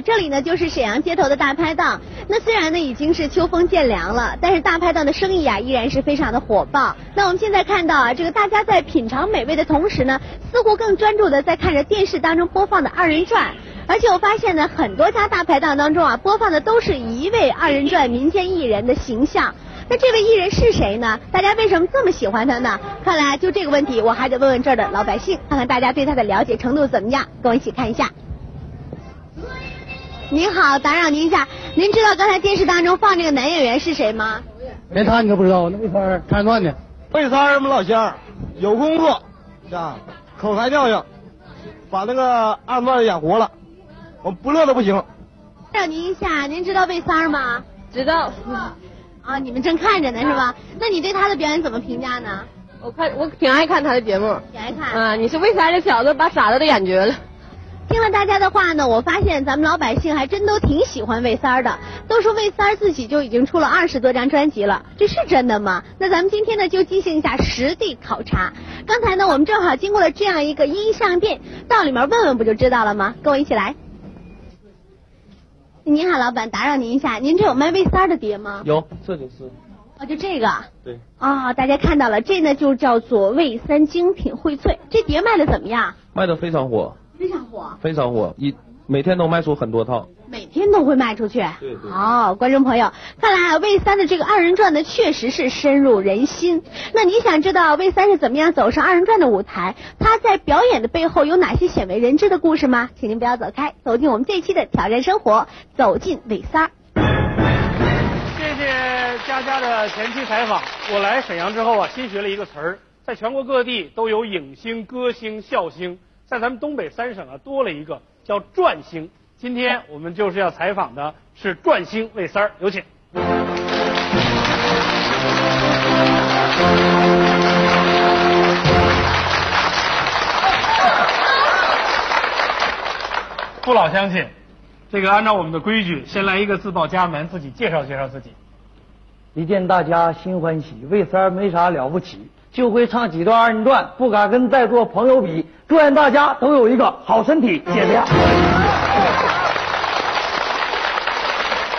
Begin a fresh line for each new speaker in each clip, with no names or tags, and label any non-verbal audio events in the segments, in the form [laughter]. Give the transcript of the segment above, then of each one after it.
这里呢就是沈阳街头的大排档。那虽然呢已经是秋风渐凉了，但是大排档的生意啊依然是非常的火爆。那我们现在看到啊，这个大家在品尝美味的同时呢，似乎更专注的在看着电视当中播放的二人转。而且我发现呢，很多家大排档当中啊，播放的都是一位二人转民间艺人的形象。那这位艺人是谁呢？大家为什么这么喜欢他呢？看来就这个问题，我还得问问这儿的老百姓，看看大家对他的了解程度怎么样。跟我一起看一下。您好，打扰您一下，您知道刚才电视当中放这个男演员是谁吗？
连他你都不知道，那魏三儿看段的。
魏三儿我们老乡，有工作，啊，口才教育，把那个二段演活了，我不乐都不行。
打扰您一下，您知道魏三儿吗？
知道。[laughs]
啊，你们正看着呢是吧？那你对他的表演怎么评价呢？
我看我挺爱看他的节目。
挺爱看。
啊，你是魏三这小子把傻子都演绝了。
听了大家的话呢，我发现咱们老百姓还真都挺喜欢魏三儿的。都说魏三儿自己就已经出了二十多张专辑了，这是真的吗？那咱们今天呢就进行一下实地考察。刚才呢我们正好经过了这样一个音像店，到里面问问不就知道了吗？跟我一起来。您好，老板，打扰您一下，您这有卖魏三儿的碟吗？
有，这就是。
哦，就这个。
对。
啊，大家看到了，这呢就叫做魏三精品荟萃，这碟卖的怎么样？
卖的非常火。
非常火。
非常火，一每天都卖出很多套。
每天都会卖出去。
对对。
好，观众朋友，看来啊，魏三的这个二人转呢，确实是深入人心。那你想知道魏三是怎么样走上二人转的舞台？他在表演的背后有哪些鲜为人知的故事吗？请您不要走开，走进我们这期的挑战生活，走进魏三。
谢谢佳佳的前期采访。我来沈阳之后啊，新学了一个词儿，在全国各地都有影星、歌星、笑星，在咱们东北三省啊，多了一个叫转星。今天我们就是要采访的是转星魏三儿，有请。[laughs] 父老乡亲，这个按照我们的规矩，先来一个自报家门，自己介绍介绍自己。
一见大家心欢喜，魏三儿没啥了不起，就会唱几段二人转，不敢跟在座朋友比。祝愿大家都有一个好身体，谢谢。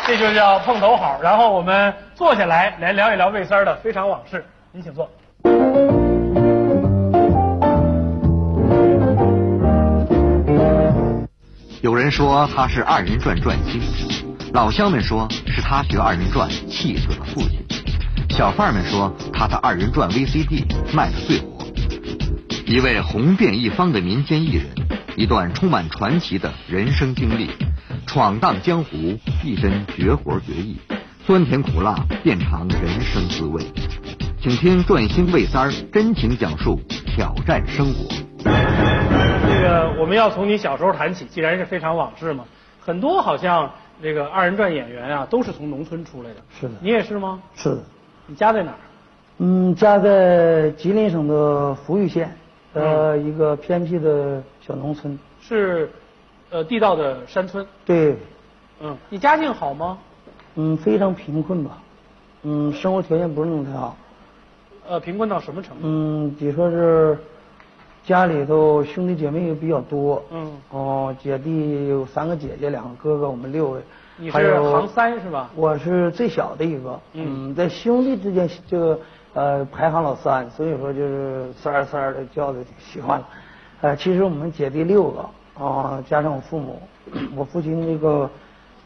这就叫碰头好。然后我们坐下来来聊一聊魏三儿的非常往事。您请坐。
有人说他是二人转转星，老乡们说是他学二人转气死了父亲，小贩们说他的二人转 VCD 卖的最火。一位红遍一方的民间艺人，一段充满传奇的人生经历，闯荡江湖，一身绝活绝艺，酸甜苦辣遍尝人生滋味。请听转星魏三儿真情讲述挑战生活。
这个我们要从你小时候谈起，既然是非常往事嘛，很多好像这个二人转演员啊，都是从农村出来的。
是的。
你也是吗？
是的。
你家在哪儿？
嗯，家在吉林省的扶余县，呃，一个偏僻的小农村。
是，呃，地道的山村。
对。
嗯，你家境好吗？
嗯，非常贫困吧。嗯，生活条件不是那么太好。
呃，贫困到什么程度？
嗯，比如说是家里头兄弟姐妹也比较多。
嗯。
哦，姐弟有三个姐姐，两个哥哥，我们六位。
你是行三是吧？
我是最小的一个。嗯。在兄弟之间，这个呃排行老三，所以说就是三儿三儿的叫的挺习惯了。呃，其实我们姐弟六个啊，加上我父母，我父亲那个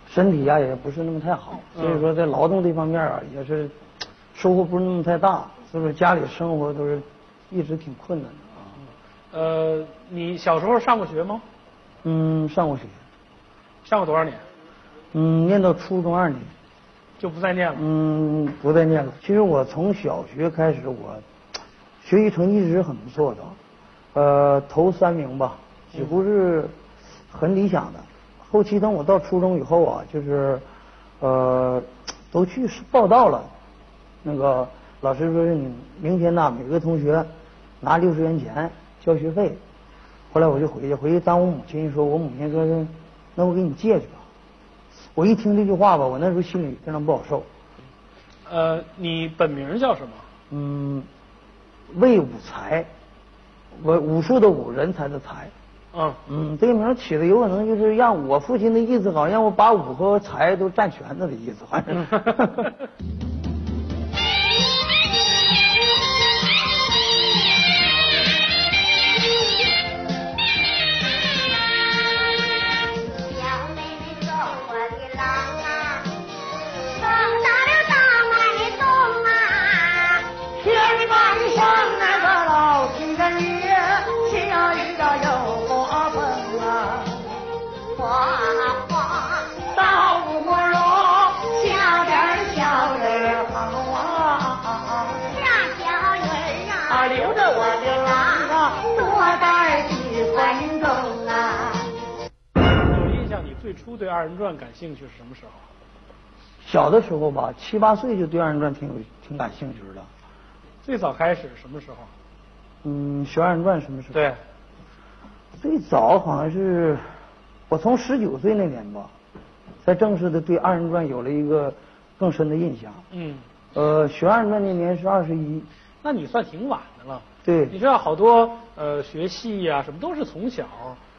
身体呀也不是那么太好，所以说在劳动这方面啊也是收获不是那么太大。所以说家里生活都是一直挺困难的啊。
呃，你小时候上过学吗？
嗯，上过学。
上过多少年？
嗯，念到初中二年。
就不再念了？
嗯，不再念了。其实我从小学开始，我学习成绩一直很不错的，呃，头三名吧，几乎是很理想的。后期等我到初中以后啊，就是呃，都去报道了，那个。老师说是你明天呐，每个同学拿六十元钱交学费。后来我就回去，回去当我母亲一说，我母亲说是，那我给你借去吧。我一听这句话吧，我那时候心里非常不好受。
呃，你本名叫什么？
嗯，魏武才，我武术的武，人才的才。
嗯，
嗯，这个名起的有可能就是让我父亲的意思，好像我把武和才都占全了的意思，反正。[laughs]
初对二人转感兴趣是什么时候？
小的时候吧，七八岁就对二人转挺有挺感兴趣的。
最早开始什么时候？
嗯，学二人转什么时候？
对，
最早好像是我从十九岁那年吧，才正式的对二人转有了一个更深的印象。
嗯，
呃，学二人转那年是二十一，
那你算挺晚的了。
对
你知道好多呃学戏呀、什么都是从小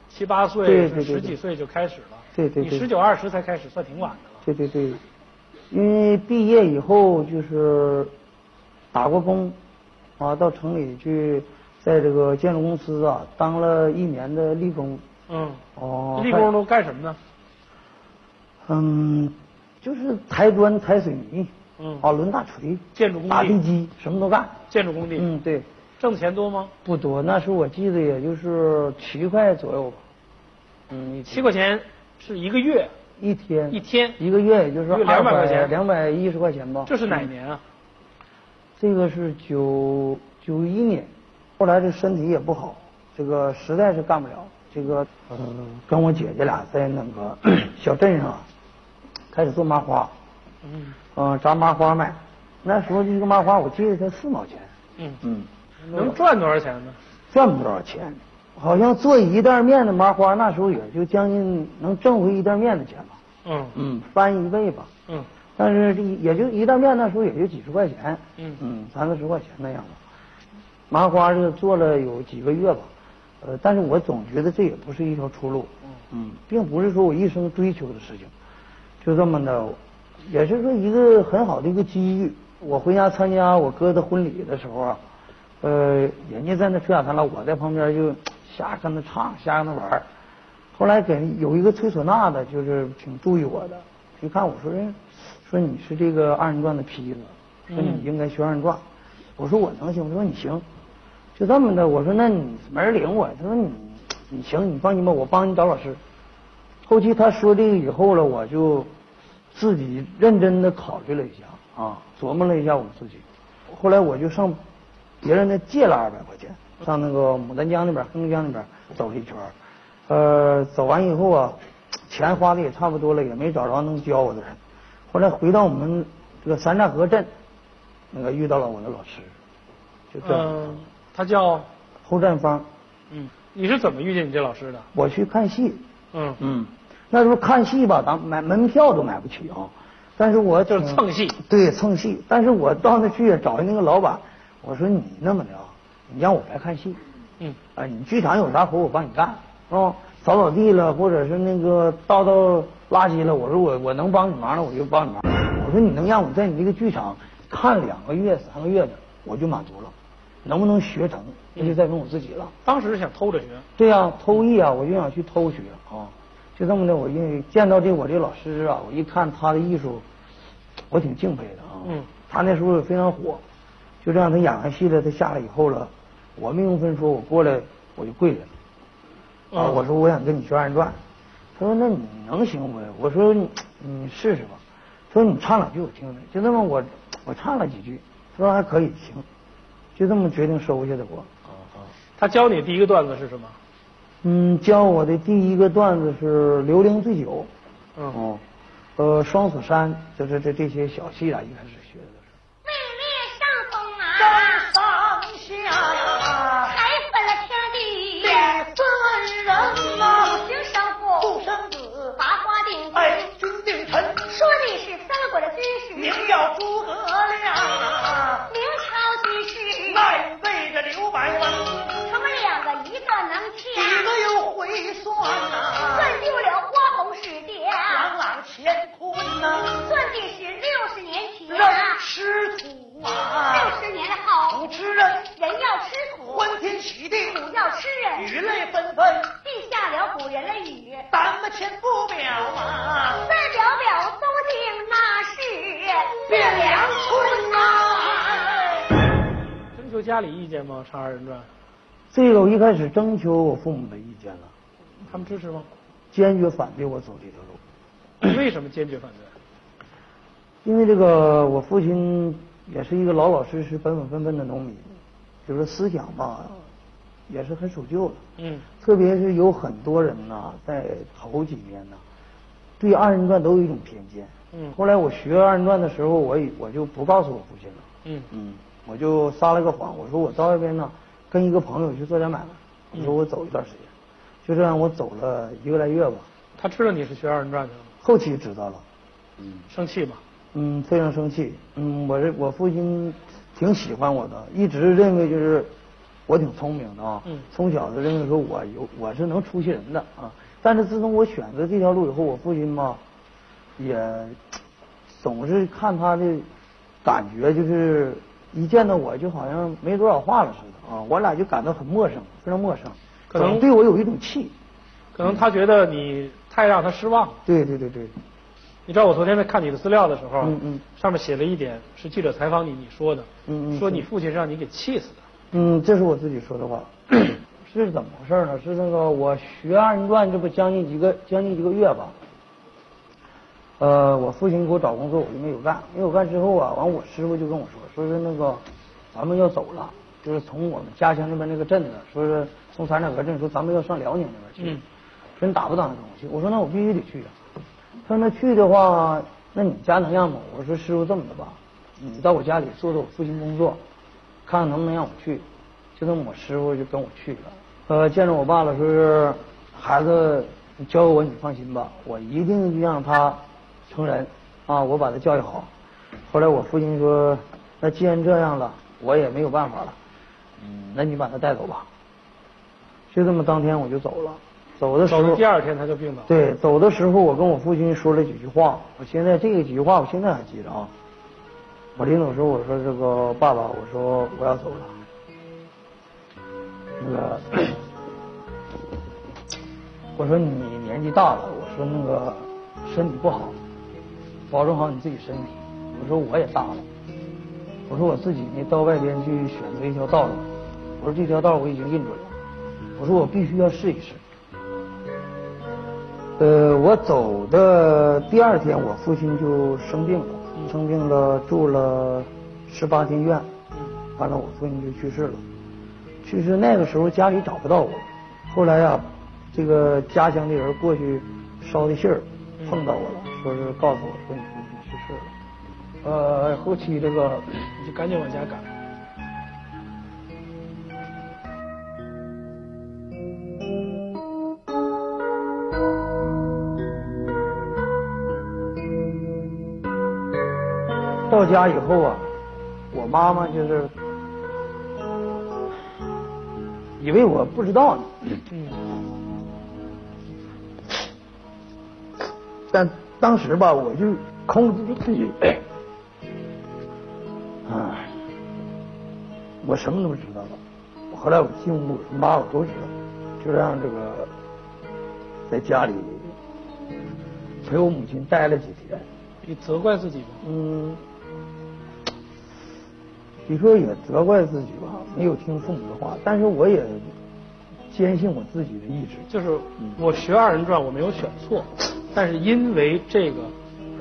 七八岁、十几岁就开始了。
对对对
你十九二十才开始，算挺晚的了。
对对对，因为毕业以后就是打过工，啊，到城里去，在这个建筑公司啊当了一年的力工。
嗯，
哦，
力工都干什么呢？
嗯，就是抬砖、抬水泥，
嗯
啊，抡大锤、
建筑工地
打地基，什么都干。
建筑工地。
嗯，对，
挣钱多吗？
不多，那时候我记得也就是七块左右吧。嗯，一
七块钱是一个月，
一天，
一天。
一个月也就是
一个200块钱。
两百一十块钱吧。
这是哪
嗯
年啊？
这个是九九一年，后来这身体也不好，这个实在是干不了。这个呃，跟我姐姐俩在那个 [clears throat] 小镇上开始做麻花，
嗯。
嗯、炸麻花卖。那时候这个麻花我记得才四毛钱，
嗯，
嗯，
能赚多少钱呢？
赚不多少钱，好像做一袋面的麻花，那时候也就将近能挣回一袋面的钱吧，
嗯。
嗯，翻一倍吧。
嗯。
但是这也就一袋面，那时候也就几十块钱，
嗯。
嗯，三四十块钱那样吧。麻花这个做了有几个月吧，呃，但是我总觉得这也不是一条出路，嗯，并不是说我一生追求的事情，就这么的，也是说一个很好的一个机遇。我回家参加我哥的婚礼的时候啊，呃，人家在那吹喇叭了，我在旁边就瞎跟他唱，瞎跟他玩儿后来给有一个吹唢呐的，就是挺注意我的，一看我说人，说你是这个二人转的坯子，说你应该学二人转。我说我能行，我说你行，就这么的。我说那你没人领我，他说你你行，你放心吧，我帮你找老师。后期他说这个以后了，我就自己认真的考虑了一下啊，琢磨了一下我自己。后来我就上别人那借了二百块钱，上那个牡丹江那边、黑龙江那边走了一圈呃，走完以后啊，钱花的也差不多了，也没找着能教我的人。后来回到我们这个三岔河镇，那个遇到了我的老师，就这样。
嗯，他叫
侯占芳，
嗯，你是怎么遇见你这老师的？
我去看戏，
嗯
嗯，那时候看戏吧，咱买门票都买不起啊。但是我
就是蹭戏
对，蹭戏。但是我到那去找那个老板，我说你那么的啊，你让我来看戏，
嗯
啊，你剧场有啥活我帮你干，哦，扫扫地了，或者是那个倒倒垃圾了，我说我我能帮你忙了，我就帮你忙。我说你能让我在你这个剧场看两个月、三个月的，我就满足了。能不能学成，那就再问我自己了。
当时想偷着学。
对呀、偷艺啊，我就想去偷学啊，就这么的。我因为见到这我这老师啊，我一看他的艺术，我挺敬佩的啊。
嗯，
他那时候也非常火，就这样他演完戏了，他下来以后了，我没用分说，我过来我就跪下了。啊，
嗯
我说我想跟你学二人转，他说那你能行不？我说你你试试吧。他说你唱两句我听听。就那么我我唱了几句，他说还可以行，就这么决定收下的我。
他教你第一个段子是什么？
嗯，教我的第一个段子是《刘伶醉酒》。
嗯
哦，呃，双子山，就是这这些小戏啊，一开始。名叫诸葛亮，
明朝军师，
赖，背着刘伯温，
他们两个一个能
掐，
一
个又会算，算丢了。
乾坤呐、
算的是六十年前
人
啊，
吃土啊，
六十年后。
不吃人，
人要吃土，
欢天喜地，
土要吃人，
雨泪纷纷，
地下了古人的语，
咱们先不表啊，
再表表宗庆那是
汴梁村啊、[laughs]
征求家里意见吗？唱二人转，
这个我一开始征求我父母的意见了，
他们支持吗？
坚决反对我走这条路。[coughs]
为什么坚决反对？
因为这个我父亲也是一个老老实实、本本分分的农民，就是思想吧，也是很守旧的。
嗯，
特别是有很多人呐，在头几年呐，对二人转都有一种偏见。
嗯
后来我学二人转的时候，我也我就不告诉我父亲了。
嗯
嗯，我就撒了个谎，我说我到外边呢，跟一个朋友去做点买卖，我说我走一段时间，就这样我走了一个来月吧。
他知道你是学二人转的吗？
后期知道了，嗯
生气吗？
嗯，非常生气。嗯，我这我父亲挺喜欢我的，一直认为就是我挺聪明的啊。
嗯
从小就认为说我有我是能出息人的啊。但是自从我选择这条路以后，我父亲吧也总是看他的感觉就是一见到我就好像没多少话了似的啊，我俩就感到很陌生，非常陌生，
可能
对我有一种气。
可能他觉得你太让他失望了。
对对对对，
你知道我昨天在看你的资料的时候，
嗯嗯
上面写了一点是记者采访你你说的，
嗯嗯
说你父亲是让你给气死的。
嗯，这是我自己说的话。[clears throat] 是怎么回事呢？是那个我学二人转，这不将近几个将近一个月吧。呃，我父亲给我找工作，我就没有干。没有干之后啊，完我师傅就跟我说，说是那个咱们要走了，就是从我们家乡那边那个镇子，说是从三岔河镇，说咱们要上辽宁那边去。
嗯
真打不打算跟我去？我说那我必须得去啊。他说那去的话，那你家能让吗？我说师傅这么的吧，你到我家里做做我父亲工作，看看能不能让我去。就这么我师傅就跟我去了。呃，见着我爸了，说是孩子交给我，你放心吧，我一定让他成人啊，我把他教育好。后来我父亲说，那既然这样了，我也没有办法了，嗯，那你把他带走吧。就这么当天我就走了。走的时候，
第二天他就病倒。
对，走的时候我跟我父亲说了几句话，我现在这个几句话我现在还记着啊。我临走时候我说这个爸爸，我说我要走了。那个，我说你年纪大了，我说那个身体不好，保重好你自己身体。我说我也大了，我说我自己呢到外边去选择一条道路，我说这条道我已经认准了，我说我必须要试一试。呃，我走的第二天，我父亲就生病了，生病了住了十八天院，完了我父亲就去世了。去世那个时候家里找不到我，后来呀、这个家乡的人过去捎的信儿，碰到我了，说是告诉我说你父亲去世了。呃，后期这个
你就赶紧往家赶。
到家以后啊，我妈妈就是以为我不知道呢，
嗯，
但当时吧，我就控制住自己，啊，我什么都知道了。后来我进屋，我妈，我都知道，就让这个在家里陪我母亲待了几天。
你责怪自己吗？
嗯，你说也责怪自己吧，没有听父母的话，但是我也坚信我自己的意志。
就是我学二人转，我没有选错，但是因为这个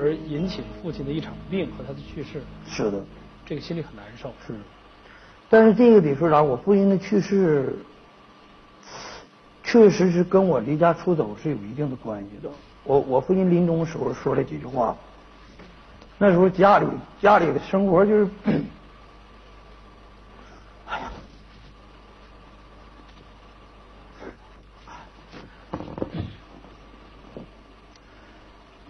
而引起了父亲的一场病和他的去世，
是的，
这个心里很难受。
是。但是这个得说啥？我父亲的去世，确实是跟我离家出走是有一定的关系的。我我父亲临终的时候说了几句话，那时候家里家里的生活就是，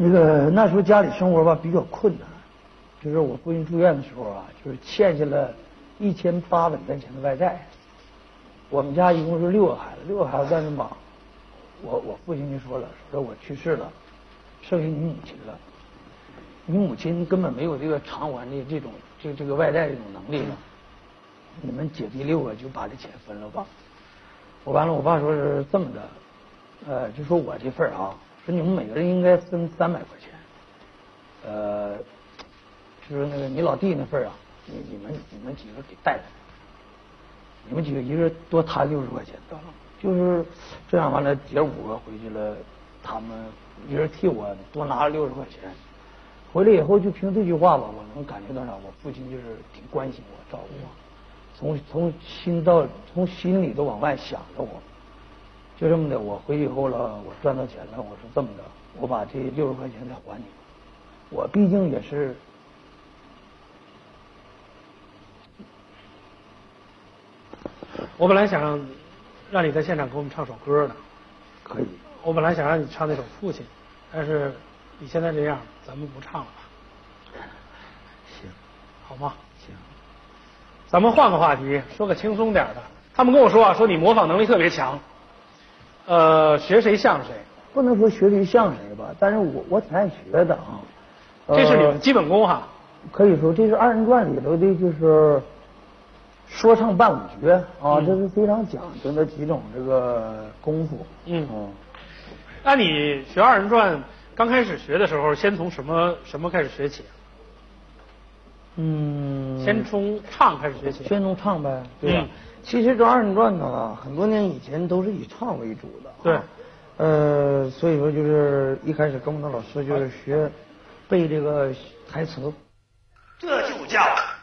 那个那时候家里生活吧比较困难，就是我父亲住院的时候啊，就是欠下了一千八百块钱的外债。我们家一共是六个孩子，六个孩子但是吧，我我父亲就说了，说我去世了，剩下你母亲了。你母亲根本没有这个偿还的这种这这个外债这种能力了。你们姐弟六个就把这钱分了吧。我完了，我爸说是这么的，呃，就说我这份儿啊，说你们每个人应该分三百块钱，呃，就是那个你老弟那份啊，你你们你们几个给带来，你们几个一人多摊六十块钱。得了，就是这样完了，姐五个回去了，他们一人替我多拿了六十块钱，回来以后就凭这句话吧，我能感觉到啥？我父亲就是挺关心我、照顾我。从从心到从心里都往外想着我，就这么的，我回去以后了，我赚到钱了，我说这么的，我把这六十块钱再还你，我毕竟也是，
我本来想让让你在现场给我们唱首歌的，
可以，
我本来想让你唱那首《父亲》，但是你现在这样，咱们不唱了吧，
行，
好吗？
行，
咱们换个话题，说个轻松点的。他们跟我说啊，说你模仿能力特别强，呃，学谁像谁，
不能说学谁像谁吧，但是我我挺爱学的啊。呃
这是你们基本功哈。
可以说这是二人转里头的，就是说唱伴舞绝啊，
嗯
这是非常讲究的几种这个功夫。
嗯
嗯，
那你学二人转刚开始学的时候，先从什么什么开始学起？
嗯，
先从唱开始学起。
先从唱呗，对吧？
嗯
其实这二人转呢，很多年以前都是以唱为主的、啊。
对。
呃，所以说就是一开始跟我们的老师就是学背这个台词。
这就叫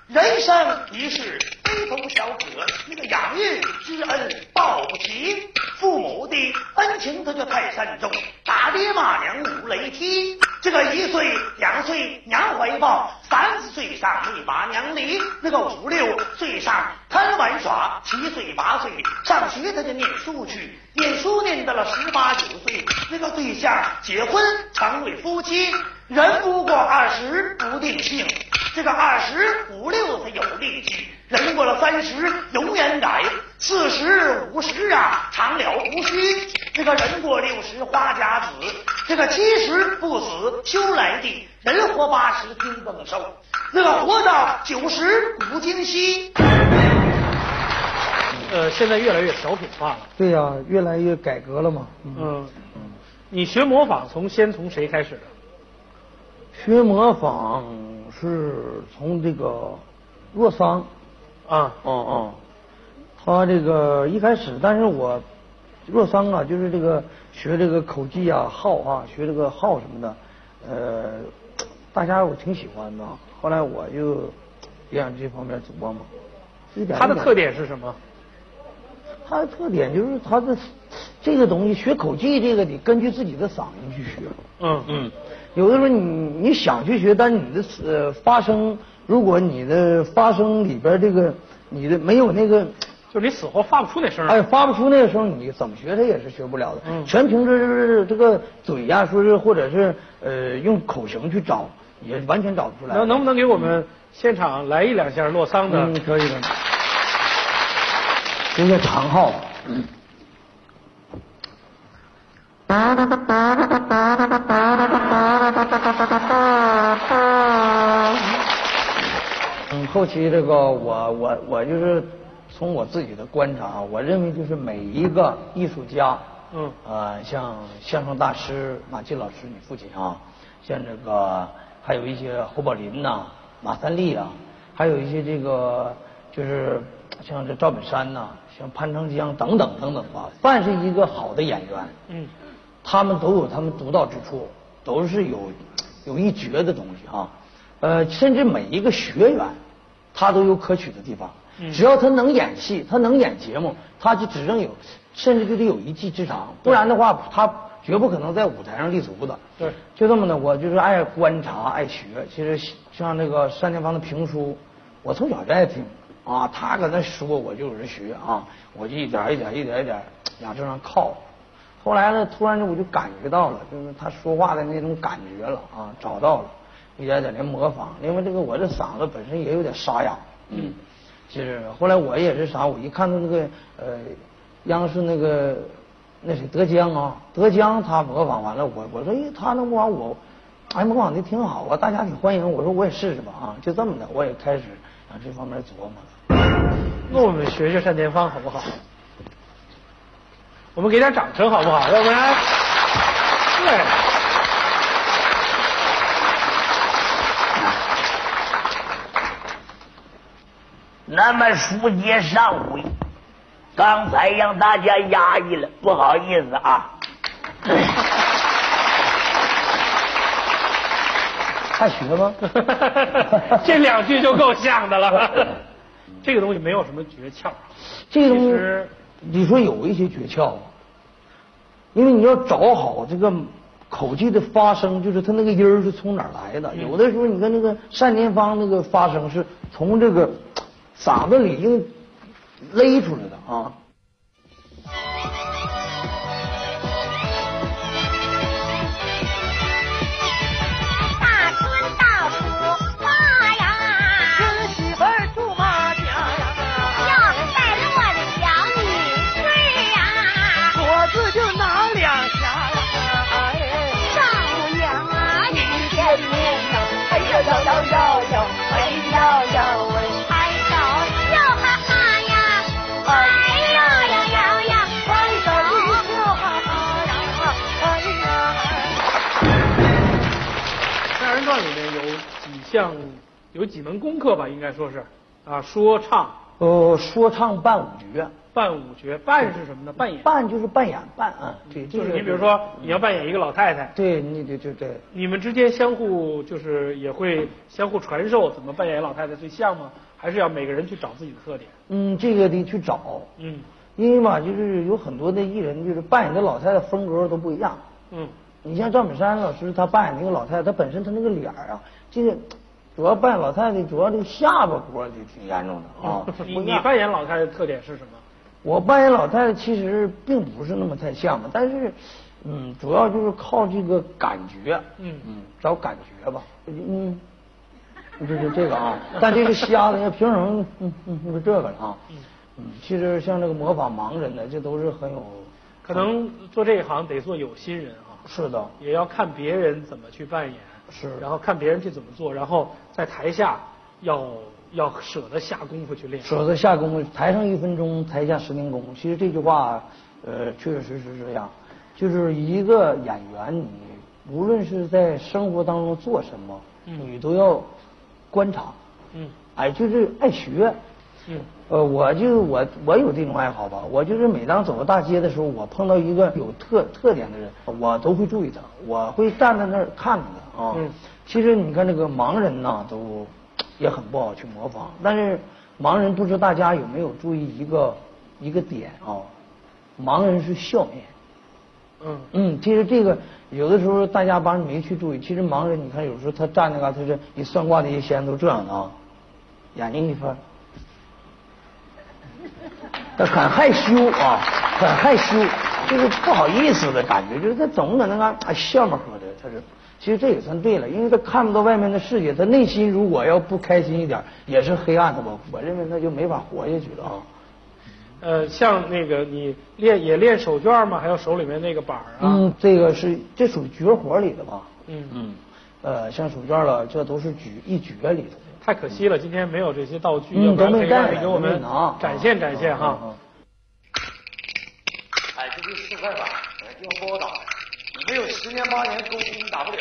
人生一世非同小可，那个养育之恩报不齐，父母的恩情他就太慎重，打爹骂娘五雷劈。这个一岁两岁娘怀抱，三四岁上你把娘离，那个五六岁上贪玩耍，七岁八岁上学他就念书去，念书念到了十八九岁，那个对象结婚成为夫妻，人不过二十不定性。这个二十五六才有力气，人过了三十容颜改，四十五十啊长了胡须。这个人过六十花甲子，这个七十不死修来地，人活八十听更寿，那个活到九十古今稀。
呃，现在越来越小品化了。
对呀、越来越改革了嘛。
嗯，你学模仿从先从谁开始的？
学模仿是从这个洛桑。
啊，
哦哦，他这个一开始，但是我若桑啊，就是这个学这个口技啊、号啊，学这个号什么的，呃，大家我挺喜欢的。后来我就也往这方面琢磨。一点一点
他的特点是什么？
他的特点就是他的这个东西，学口技这个得根据自己的嗓音去学。
嗯嗯，
有的时候你你想去学，但是你的呃发声，如果你的发声里边这个你的没有那个，
就是你死活发不出那声儿。
哎，发不出那个声，你怎么学它也是学不了的。
嗯
全凭着是这个嘴呀、说是或者是呃用口型去找，也完全找不出来。
那能不能给我们现场来一两下洛桑的？
嗯，可以的。这个长号。嗯，后期这个我我我就是从我自己的观察，我认为就是每一个艺术家，
嗯
呃，像相声大师马季老师，你父亲啊，像这个还有一些侯宝林呐、马三立啊，还有一些这个就是像这赵本山呐、像潘长江等等等等吧，凡是一个好的演员，
嗯，
他们都有他们独到之处，都是有有一绝的东西啊。呃，甚至每一个学员，他都有可取的地方。
嗯
只要他能演戏，他能演节目，他就只能有，甚至就得有一技之长，不然的话，他绝不可能在舞台上立足的。
对
就这么的，我就是爱观察、爱学。其实像那个单田芳的评书，我从小就爱听啊，他搁那说，我就有人学啊，我就一点一点、一点一点往这上靠。后来呢，突然间我就感觉到了，就是他说话的那种感觉了啊，找到了，一点点的模仿。因为这个我这嗓子本身也有点沙哑，嗯，就是后来我也是啥，我一看到那个呃央视那个那谁德江啊，德江他模仿完了，我我说，哎，他能模仿我，哎，模仿的挺好啊，大家挺欢迎。我说我也试试吧啊，就这么的，我也开始往这方面琢磨了。
那我们学学单田芳好不好？我们给点掌声好不好？要不然，对。
那么书接上回，刚才让大家压抑了，不好意思啊。
还学吗？[laughs]
这两句就够像的了。这个东西没有什么诀窍，
这个东西
其实
你说有一些诀窍啊，因为你要找好这个口技的发声，就是它那个音儿是从哪儿来的。有的时候你看那个单田芳那个发声是从这个嗓子里已经勒出来的啊。
几项，有几门功课吧，应该说是啊，说唱、
呃，说唱伴舞绝，
伴舞绝。扮是什么呢？扮演。
扮就是扮演扮啊，对，
就是你比如说，你要扮演一个老太太，
对，你对对对。
你们之间相互就是也会相互传授怎么扮演老太太最像吗？还是要每个人去找自己的特点？
嗯，这个得去找，
嗯
因为嘛，就是有很多的艺人，就是扮演的老太太风格都不一样。
嗯
你像赵本山老师，他扮演那个老太太，他本身他那个脸儿啊，这个主要扮演老太太，主要这个下巴活就挺严重的啊。
你你扮演老太太特点是什么？
我扮演老太太其实并不是那么太像吧，但是，嗯，主要就是靠这个感觉，
嗯。
嗯，找感觉吧，嗯，就是这个啊，但这个瞎子，凭什么，嗯嗯，就是这个了啊，嗯，其实像这个模仿盲人的，这都是很有，
可能做这一行得做有心人啊，
是的，
也要看别人怎么去扮演，
是
然后看别人去怎么做，然后在台下要要舍得下功夫去练。
舍得下功夫，台上一分钟，台下十年功。其实这句话，呃，确确实实是这样。就是一个演员，你无论是在生活当中做什么，
嗯
你都要观察。
嗯
哎，就是爱学。
嗯
呃，我就我我有这种爱好吧，我就是每当走到大街的时候，我碰到一个有特特点的人，我都会注意他，我会站在那儿看着他啊。
嗯
其实你看这个盲人呐，都也很不好去模仿，但是盲人不知大家有没有注意一个一个点啊？盲人是笑面。
嗯
嗯，其实这个有的时候大家帮没去注意，其实盲人你看有时候他站那嘎，他是你算卦的一些仙都这样的啊，眼睛一翻，他很害羞啊，很害羞，就是不好意思的感觉，就是他总搁那嘎啊笑么呵的，他是。其实这也算对了，因为他看不到外面的世界，他内心如果要不开心一点，也是黑暗的吧。我认为那就没法活下去了啊。
呃，像那个你练也练手绢吗？还有手里面那个板儿啊？
嗯，这个是这属于绝活里的吧？
嗯
嗯，呃，像手绢了，这都是举一绝里头的。
太可惜了，今天没有这些道具，
嗯
要不然可以让你给我们展现展现哈。
哎，这就四块板，哎，用不好打，你没有十年八年功夫，你打不了。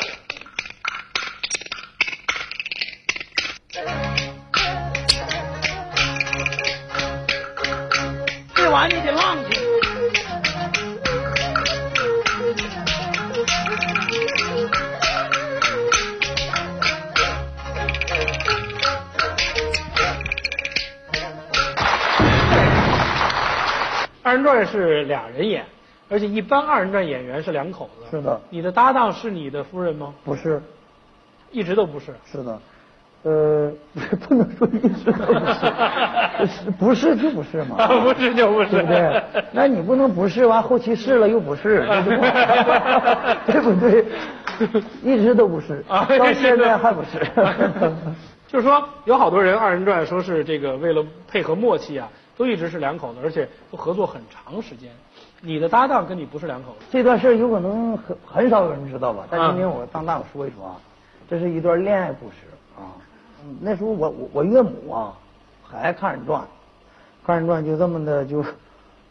这玩意你得浪去。
二人转是俩人演，而且一般二人转演员是两口子。
是的
你的搭档是你的夫人吗？
不是，
一直都不是。
是的，呃，[laughs] 不能说一直都不是，[laughs] 不是就不是嘛，
不是就不是
对不对？那你不能不是完后期试了又不是，[laughs] 对不对？一直都不是，
啊
到现在还不是。
就是说，有好多人二人转说是这个为了配合默契啊，都一直是两口子，而且都合作很长时间。你的搭档跟你不是两口子，
这段事儿有可能很很少有人知道吧，但
啊
今天我当大伙说一说啊，这是一段恋爱故事啊。嗯那时候我我我岳母啊，很爱看人传，看人传就这么的就，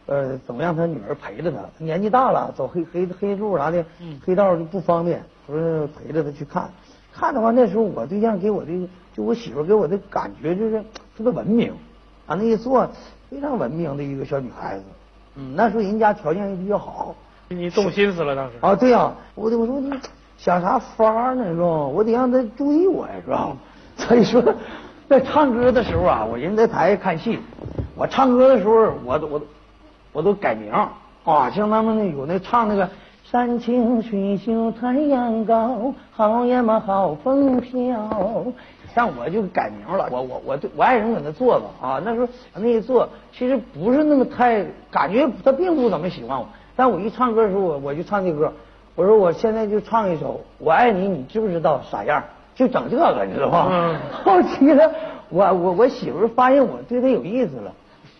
呃，总让他女儿陪着他。年纪大了，走黑黑黑路啥的，
嗯
黑道就不方便，说陪着他去看。看的话，那时候我对象给我的，就我媳妇给我的感觉就是特别文明，啊，那一坐非常文明的一个小女孩子。嗯，那时候人家条件也比较好。
你动心思了当时。
啊，对呀、我得我说你想啥法儿呢，是吧？我得让他注意我呀，是吧？[laughs] 所以说，在唱歌的时候啊，我人在台下看戏，我唱歌的时候，我都我都我都改名啊，像他们那有那唱那个山清水秀太阳高，好呀嘛好风飘。像我就改名了，我我我对我爱人搁那坐着啊，那时候那一坐，其实不是那么太感觉他并不怎么喜欢我，但我一唱歌的时候，我我就唱这歌，我说我现在就唱一首《我爱你》，你知不知道啥样？就整这个，你知道吧？
嗯
后期呢，我我我媳妇发现我对她有意思了，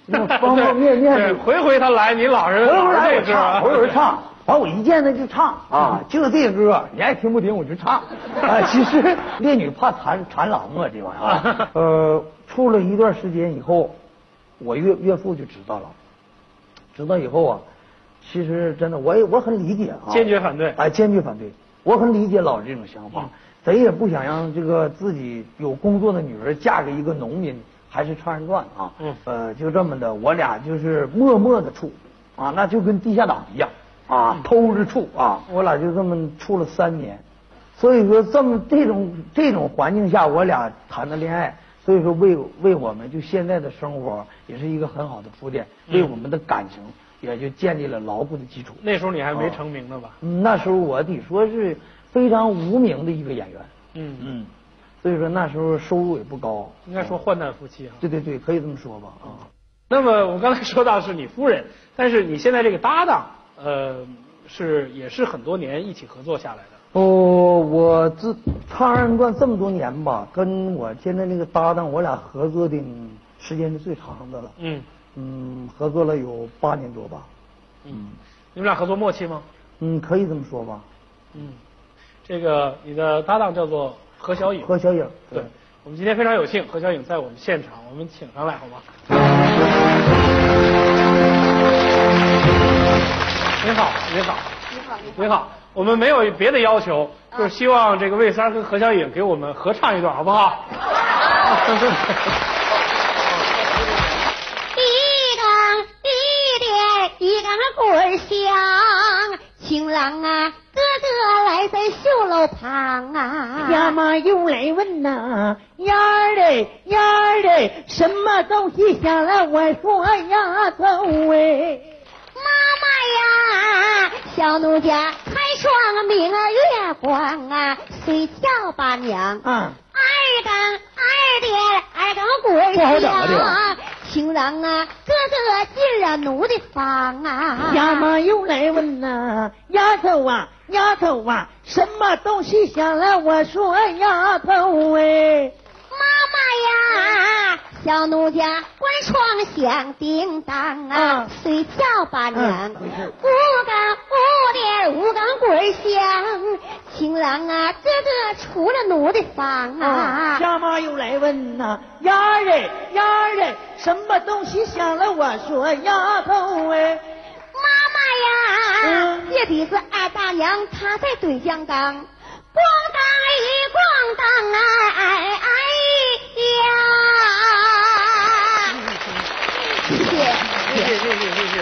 [laughs] 方方面面
对
的
回回他来，你老是
回回
老
来我唱，
是这歌啊
回回唱，完我一见他就唱。啊，就这歌，你爱听不听我就唱。[laughs] 啊，其实烈女怕缠缠郎啊，这玩意儿啊。呃，处了一段时间以后，我岳岳父就知道了，知道以后啊，其实真的我也我很理解啊，
坚决反对。
哎，坚决反对。我很理解老这种想法，谁也不想让这个自己有工作的女儿嫁给一个农民，还是唱人段啊。
嗯。
呃，就这么的，我俩就是默默的处，啊，那就跟地下党一样啊，偷着处啊，我俩就这么处了三年。所以说，这么这种这种环境下，我俩谈的恋爱，所以说为为我们就现在的生活也是一个很好的铺垫，为我们的感情也就建立了牢固的基础。
那时候你还没成名呢吧？
嗯那时候我得说是非常无名的一个演员，
嗯
嗯，所以说那时候收入也不高，
应该说患难夫妻啊。
对对对，可以这么说吧啊。
那么我刚才说到是你夫人，但是你现在这个搭档，呃，是也是很多年一起合作下来的。
哦，我这唱二人转这么多年吧，跟我现在那个搭档，我俩合作的时间是最长的了。
嗯
嗯，合作了有八年多吧。
嗯，你们俩合作默契吗？
嗯，可以这么说吧。
嗯，这个你的搭档叫做何小颖。
何小颖，
对，我们今天非常有幸，何小颖在我们现场，我们请上来好吗？[laughs] 您好，您好，
你好，你好。
您好，我们没有别的要求，就是希望这个魏三儿跟何小颖给我们合唱一段，好不好？[laughs]
一缸一点一缸棍儿响，情郎啊，哥哥来在绣楼旁啊。
呀妈又来问呐，丫儿嘞丫儿嘞，什么东西下来？我说丫头哎。
小奴家开双明儿月光啊，睡觉吧娘。
啊，
二更二点二更
鼓
响，情郎啊，哥哥进了奴的房啊。
呀妈又来问呐，丫头啊丫头啊，什么东西响了？我说丫头哎。
妈妈呀，小奴家关窗响叮当啊
啊，
睡觉吧娘。五更五点五更棍儿响，情郎啊，哥哥出了奴的房啊。
家妈又来问呐，丫儿哎丫儿哎，什么东西响了？我说丫头哎。
妈妈呀，
嗯
这底子二大娘她在对江岗，咣当一咣当哎哎呀！谢谢。
谢谢谢谢谢谢。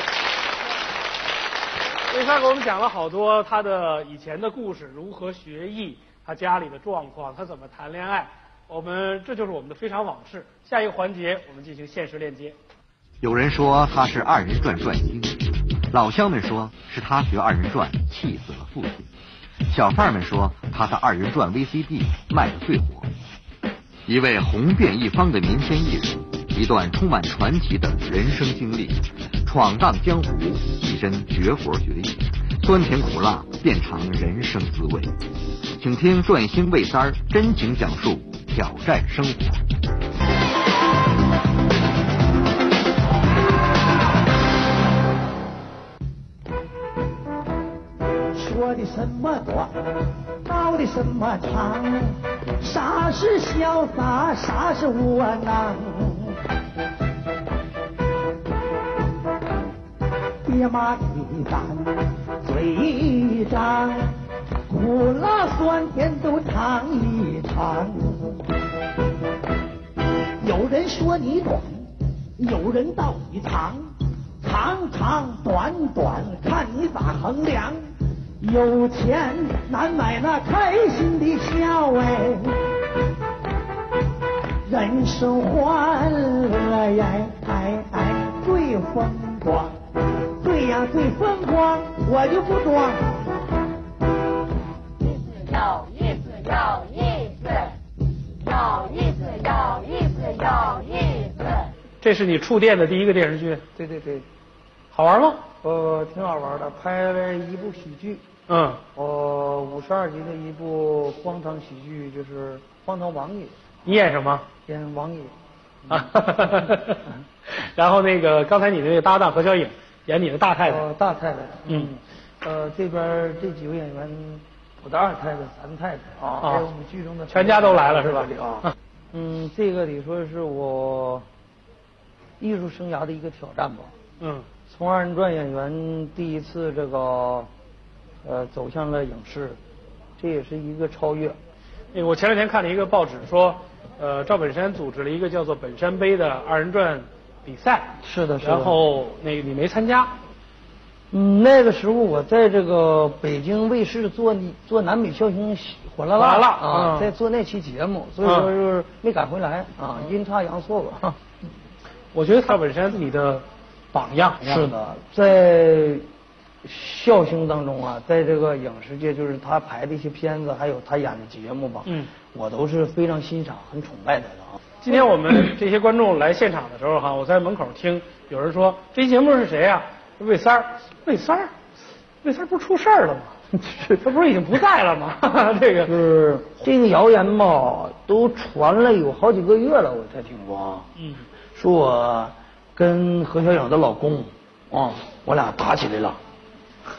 魏三给我们讲了好多他的以前的故事，如何学艺，他家里的状况，他怎么谈恋爱。我们这就是我们的非常往事。下一个环节，我们进行现实链接。
有人说他是二人转转星，老乡们说是他学二人转气死了父亲，小贩们说他的二人转 VCD 卖的最火。一位红遍一方的民间艺人，一段充满传奇的人生经历，闯荡江湖，一身绝活绝艺，酸甜苦辣变尝人生滋味。请听转星魏三儿真情讲述挑战生活。
什么短，到底什么长？啥是潇洒，啥是窝囊？爹妈的胆，嘴一张，苦辣酸甜都尝一尝。有人说你短，有人道你长，长长短短看你咋衡量。有钱难买那开心的笑哎，人生欢乐呀，哎哎最风光，对呀最风光，我就不装。
有意思，有意思，有意思，有意思，有意思。
这是你触电的第一个电视剧，
对对对，
好玩吗？
呃，挺好玩的，拍了一部喜剧，
嗯，
呃，五十二集的一部荒唐喜剧，就是《荒唐王爷》，
你演什么？
演王爷。
啊，[laughs] 然后那个刚才你的那个搭档何小颖演你的大太太，
呃，大太太，
嗯，
呃，这边这几位演员，我的二太太、三太太。
啊。
还有我们剧中的
全家都来了是吧？
啊，嗯，这个得说是我艺术生涯的一个挑战吧。
嗯，
从二人转演员第一次这个呃走向了影视，这也是一个超越。
那个我前两天看了一个报纸说，呃，赵本山组织了一个叫做本山杯的二人转比赛，
是的，是的。
然后那个你没参加，
嗯，那个时候我在这个北京卫视做做南北笑星火辣辣啊，
嗯
在做那期节目，所以说就是没赶回来啊，阴差阳错吧。[laughs]
我觉得赵本山是你的榜样。
是的，在笑星当中啊，在这个影视界，就是他拍的一些片子，还有他演的节目吧，
嗯，
我都是非常欣赏、很崇拜他的啊。
今天我们这些观众来现场的时候哈，我在门口听有人说这节目是谁呀、魏三儿，魏三儿，魏三儿不是出事儿了吗？[laughs] 他不是已经不在了吗？[laughs] 这个
是这个谣言嘛，都传了有好几个月了，我才听说啊。
嗯，
说我跟何小颖的老公啊，我俩打起来了，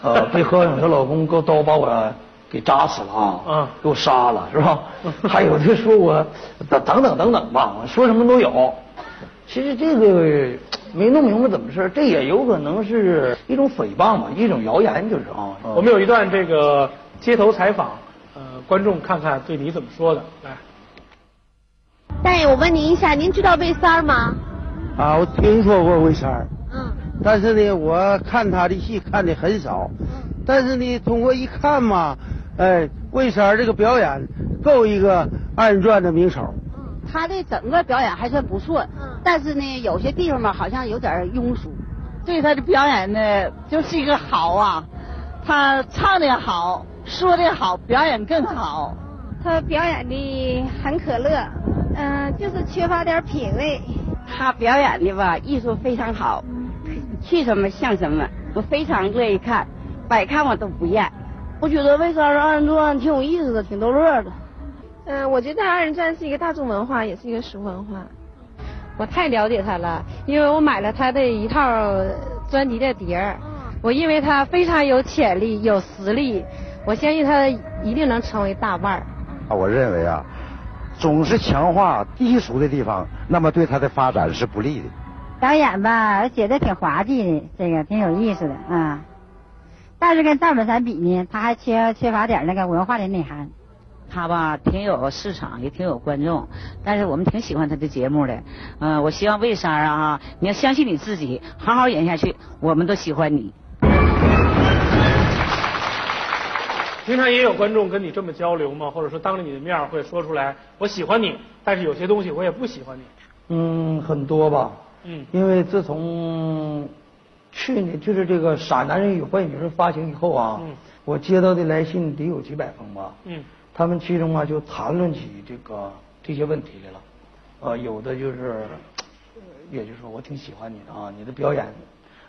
呃，[laughs] 被何小颖的老公用刀把我给扎死了啊，
嗯
给我杀了是吧？[laughs] 还有的说我等等等等等吧，说什么都有。其实这个没弄明白怎么事儿这也有可能是一种诽谤吧，一种谣言就是啊。
我们有一段这个街头采访，呃，观众看看对你怎么说的，来。
大爷，我问您一下，您知道魏三儿吗？
啊，我听说过魏三儿，
嗯，
但是呢，我看他的戏看的很少，但是呢，通过一看嘛，哎，魏三儿这个表演够一个二人转的名手。
嗯他的整个表演还算不错，嗯但是呢，有些地方吧好像有点庸俗。对他的表演呢，就是一个好啊，他唱的好，说的好，表演更好。
他表演的很可乐，嗯、就是缺乏点品味。
他表演的吧，艺术非常好，去什么像什么，我非常乐意看，百看我都不厌。我觉得魏三儿二人转挺有意思的，挺逗乐的。
嗯、我觉得二人转是一个大众文化，也是一个俗文化。我太了解他了，因为我买了他的一套专辑的碟儿。我认为他非常有潜力、有实力，我相信他一定能成为大腕儿。
啊，我认为啊，总是强化低俗的地方，那么对他的发展是不利的。
导演吧，写的挺滑稽的，这个挺有意思的啊。但是跟赵本山比呢，他还缺缺乏点那个文化的内涵。
他吧挺有市场，也挺有观众，但是我们挺喜欢他的节目的。嗯、我希望魏三啊，你要相信你自己，好好演下去，我们都喜欢你。
平常也有观众跟你这么交流吗？或者说当着你的面儿会说出来，我喜欢你，但是有些东西我也不喜欢你。
嗯，很多吧。
嗯，
因为自从去年就是这个《傻男人与坏女人》发行以后啊，
嗯
我接到的来信得有几百封吧。
嗯，
他们其中啊就谈论起这个这些问题来了。呃，有的就是，呃也就是说我挺喜欢你的啊，你的表演，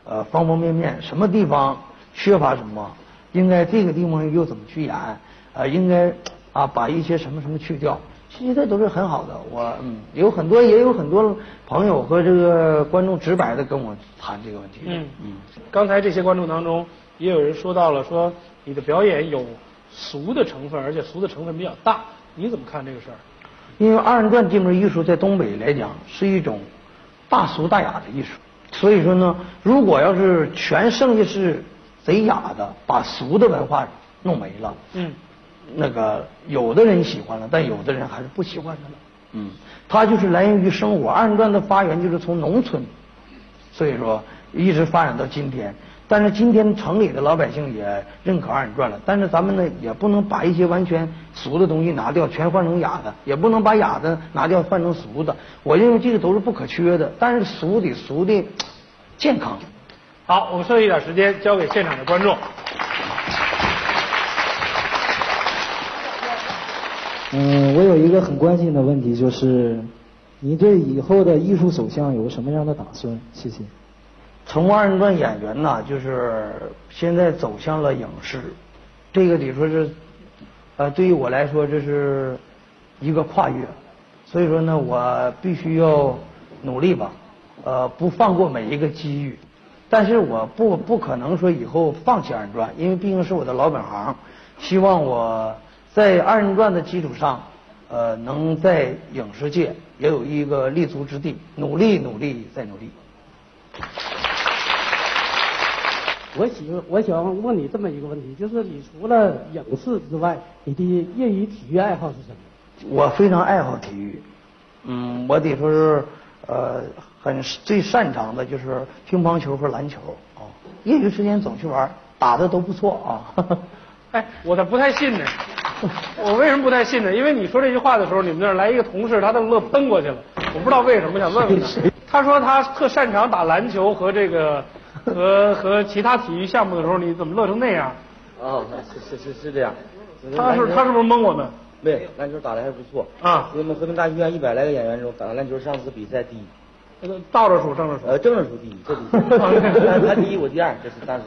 呃，方方面面，什么地方缺乏什么，应该这个地方又怎么去演，呃，应该啊把一些什么什么去掉。其实这都是很好的，我嗯有很多也有很多朋友和这个观众直白的跟我谈这个问题。
嗯嗯，刚才这些观众当中，也有人说到了说你的表演有俗的成分，而且俗的成分比较大，你怎么看这个事儿？
因为二人转这门艺术在东北来讲是一种大俗大雅的艺术，所以说呢，如果要是全剩下是贼雅的，把俗的文化弄没了，
嗯，
那个有的人喜欢了，但有的人还是不喜欢它了。嗯，它就是来源于生活，二人转的发源就是从农村，所以说一直发展到今天。但是今天城里的老百姓也认可二人转了，但是咱们呢也不能把一些完全俗的东西拿掉，全换成雅的，也不能把雅的拿掉换成俗的。我认为这个都是不可缺的，但是俗得俗的健康。
好，我们剩一点时间交给现场的观众。
嗯，我有一个很关心的问题，就是你对以后的艺术走向有什么样的打算？谢谢。
从二人转演员呢，就是现在走向了影视，这个得说是，呃，对于我来说这是一个跨越，所以说呢，我必须要努力吧，呃，不放过每一个机遇，但是我不不可能说以后放弃二人转，因为毕竟是我的老本行，希望我在二人转的基础上，呃，能在影视界也有一个立足之地，努力努力再努力。
我喜我想问你这么一个问题，就是你除了影视之外，你的业余体育爱好是什么？
我非常爱好体育，嗯，我得说是呃很最擅长的就是乒乓球和篮球啊，业余时间总去玩，打的都不错啊。[laughs]
哎，我才不太信呢。我为什么不太信呢？因为你说这句话的时候，你们那儿来一个同事，他都乐喷过去了。我不知道为什么，想问问他。他说他特擅长打篮球和这个。和和其他体育项目的时候，你怎么乐成那样？
哦，是是是是这样。
他是他是不是蒙我们？
对，篮球打的还不错。
啊。
我们和平大剧院一百来个演员中，打篮球上次比赛第一。
那个倒着数，正着数。
呃，正着数第一，这第一。[laughs] 他第一，我第二，这是当时。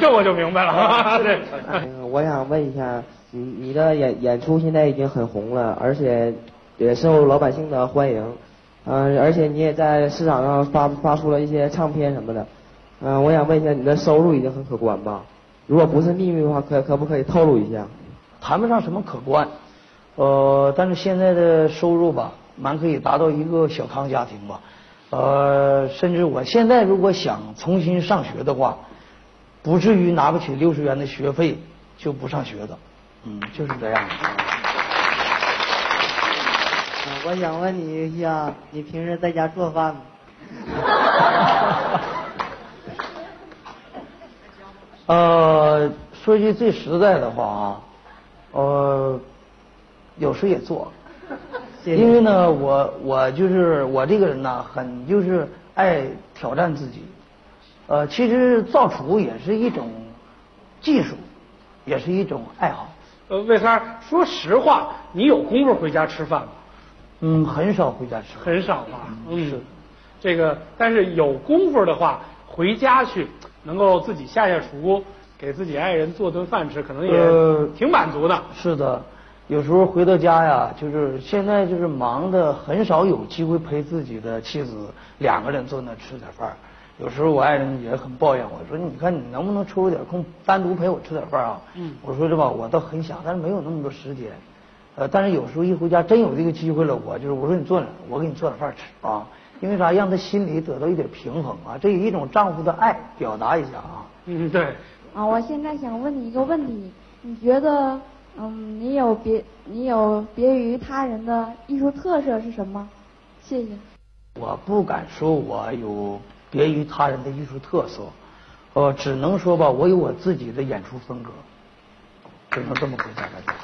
这我就明白了。[laughs] 对。
我想问一下，你你的演演出现在已经很红了，而且也受老百姓的欢迎。嗯，而且你也在市场上发发出了一些唱片什么的，嗯，我想问一下，你的收入已经很可观吧？如果不是秘密的话，可可不可以透露一下？
谈不上什么可观，呃，但是现在的收入吧，蛮可以达到一个小康家庭吧，呃，甚至我现在如果想重新上学的话，不至于拿不起六十元的学费就不上学的，嗯，就是这样。
我想问你一下，你平时在家做饭吗？[laughs]
呃，说句最实在的话啊，呃，有时也做，因为呢，我我就是我这个人呢，很就是爱挑战自己，呃，其实造厨也是一种技术，也是一种爱好。
呃，魏三，说实话，你有功夫回家吃饭吗？
嗯，很少回家吃，
很少吧？嗯，这个，但是有功夫的话，回家去能够自己下下厨，给自己爱人做顿饭吃，可能也挺满足的。
是的，有时候回到家呀，就是现在就是忙的，很少有机会陪自己的妻子两个人坐那吃点饭。有时候我爱人也很抱怨我说：“你看你能不能抽出点空，单独陪我吃点饭啊？”嗯，我说这吧，我倒很想，但是没有那么多时间。呃，但是有时候一回家真有这个机会了，我就是我说你坐那，我给你做点饭吃啊，因为啥？让他心里得到一点平衡啊，这一种丈夫的爱表达一下啊。
嗯，对。
啊，我现在想问你一个问题，你觉得嗯，你有别你有别于他人的艺术特色是什么？谢谢。
我不敢说我有别于他人的艺术特色，呃，只能说吧，我有我自己的演出风格，只能这么回答大家。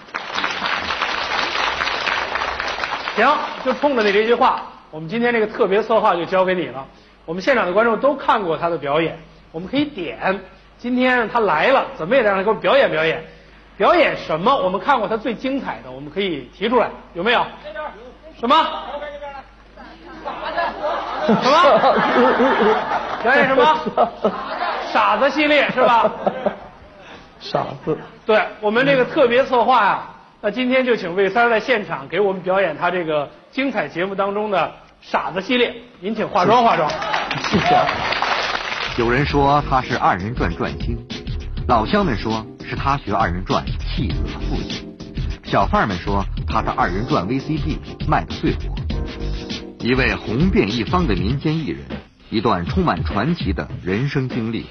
行，就冲着你这句话，我们今天这个特别策划就交给你了。我们现场的观众都看过他的表演，我们可以点。今天他来了，怎么也得让他给我们表演表演。表演什么？我们看过他最精彩的，我们可以提出来，有没有？什么？什么？表演什么？傻子系列是吧？
傻子。
对我们这个特别策划呀。那今天就请魏三在现场给我们表演他这个精彩节目当中的傻子系列，您请化妆化妆。
谢谢。
有人说他是二人转转星，老乡们说是他学二人转气死了父亲，小贩们说他的二人转 VCD 卖的最火。一位红遍一方的民间艺人，一段充满传奇的人生经历，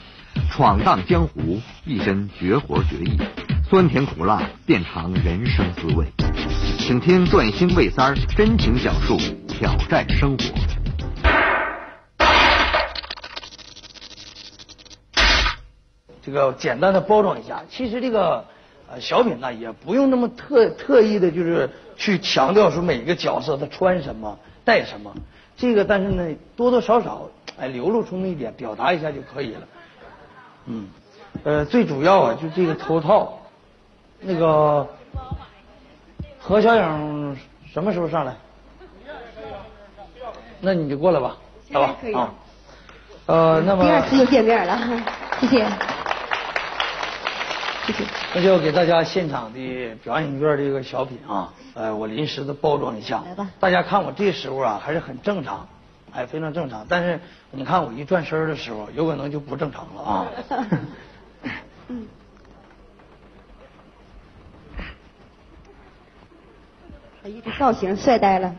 闯荡江湖，一身绝活绝艺，酸甜苦辣遍尝人生滋味。请听转星魏三儿真情讲述挑战生活。
这个简单的包装一下，其实这个呃小品呢也不用那么特特意的，就是去强调说每个角色他穿什么带什么，这个但是呢多多少少哎流露出那一点，表达一下就可以了。嗯，呃最主要啊就这个头套，那个何小影什么时候上来？那你就过来吧，好吧？啊。呃，那么
第二次又见面了，谢谢。谢谢。
那就给大家现场的表演一段这个小品啊，呃，我临时的包装一下。
来吧。
大家看我这时候啊，还是很正常，哎，非常正常。但是你看我一转身的时候，有可能就不正常了啊。[laughs]
嗯。哎呀，这造型帅呆了。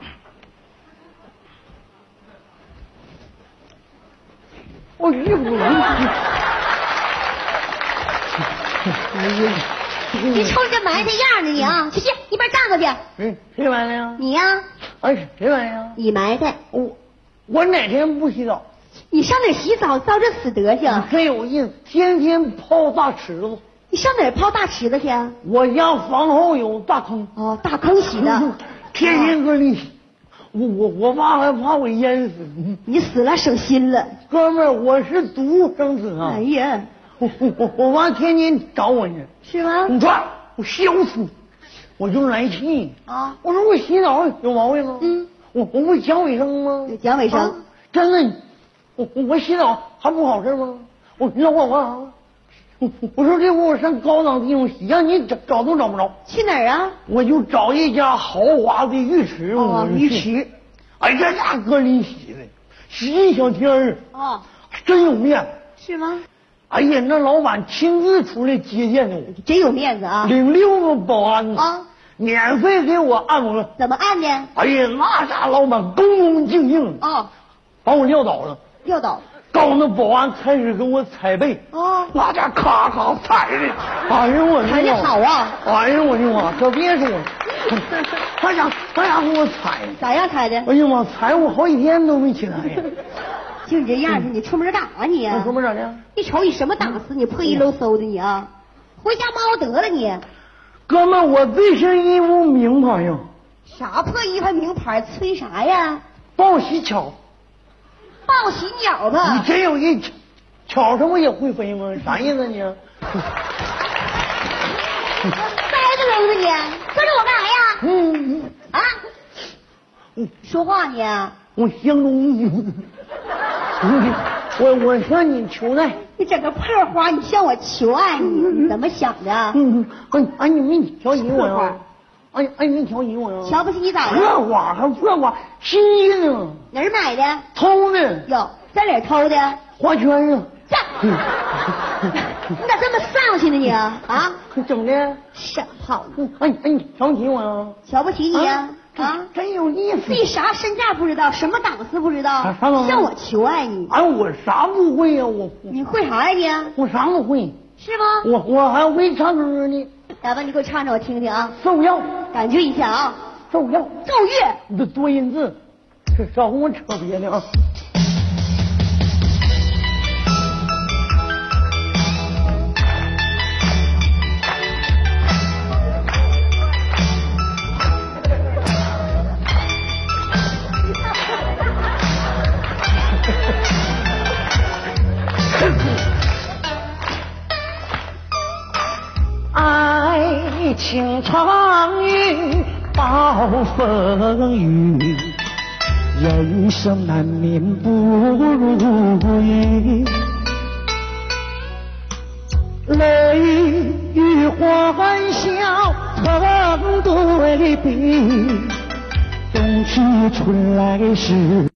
哎呦！[laughs]
你瞅你这埋汰样呢你啊！去去，一边站着去。
嗯，谁埋汰呀？
你呀？
哎，谁埋汰呀？
你埋汰。
我我哪天不洗澡？
你上哪洗澡？遭这死德行！
真有意思，天天泡大池子。
你上哪泡大池子去？
我家房后有大坑。
哦，大坑洗的。[laughs]
天天搁里洗。我我我爸还怕我淹死，
你死了省心了。
哥们儿，我是独生子啊！
哎呀，
我我我妈天天找我去，
是吗？
你说我笑死你，我就来气
啊！
我说我洗澡有毛病吗？
嗯，
我我不讲卫生吗？
讲卫生，
真的，我我洗澡还不好事吗？我你让我干啥？我我说这我上高档地方洗，让你找找都找不着。
去哪儿啊？
我就找一家豪华的浴池，
哦、浴池。
哎呀呀，搁里洗的，洗一小天儿，
哦，
真有面子。
是吗？
哎呀，那老板亲自出来接见我，
真有面子啊！
领六个保安
啊，
免费给我按摩。
怎么按的？
哎呀，那家老板恭恭敬敬
啊，
把我撂倒了。
撂倒。
告那保安开始给我踩背，
啊，
那家咔咔踩的，哎呀我的妈
踩的好啊！
哎呀我的妈，可别说了，[laughs] 他家他家给我踩，
咋样踩的？
哎呀妈，踩我好几天都没起来呀！
就你这样式，你出门干啥你？
出门咋的？
你瞅你什么档次？你破衣漏嗖的你啊！回家猫得了你！
哥们，我这身衣服名牌呀！
啥破衣服名牌？吹啥呀？
报喜巧。
报喜鸟吧！
你真有意，巧什么也会飞吗？啥意思你？[laughs]
呆着扔着你，跟着我干啥呀？
嗯
啊！说话你？
我相中你，[laughs] 我我向你求爱。
你整个破花，你向我求爱，你你怎么想的？
嗯，哎哎，你没瞧起我呀？哎哎，你没瞧起我呀？
瞧不起你咋的？
破花还破花，新的呢。
哪儿买的？
偷的。
哟，在哪儿偷的？
花圈啊。
这，你咋这么丧气呢你啊？啊？[laughs]
整的？
傻炮！
哎哎，你瞧不起我呀？
瞧不起你呀？啊，
真有意思！
你啥身价不知道，什么档次不知道，向我求爱你。
哎，我啥不会呀？我
你会啥呀你？
我啥都会。
是吗？
我我还会唱歌呢。
来吧，你给我唱唱，我听听啊。
奏药，
感觉一下啊。
奏药，
奏乐。
你这多音字，少跟我扯别的啊。
爱情长于暴风雨，人生难免不如意，泪与欢笑成对比，冬去春来时。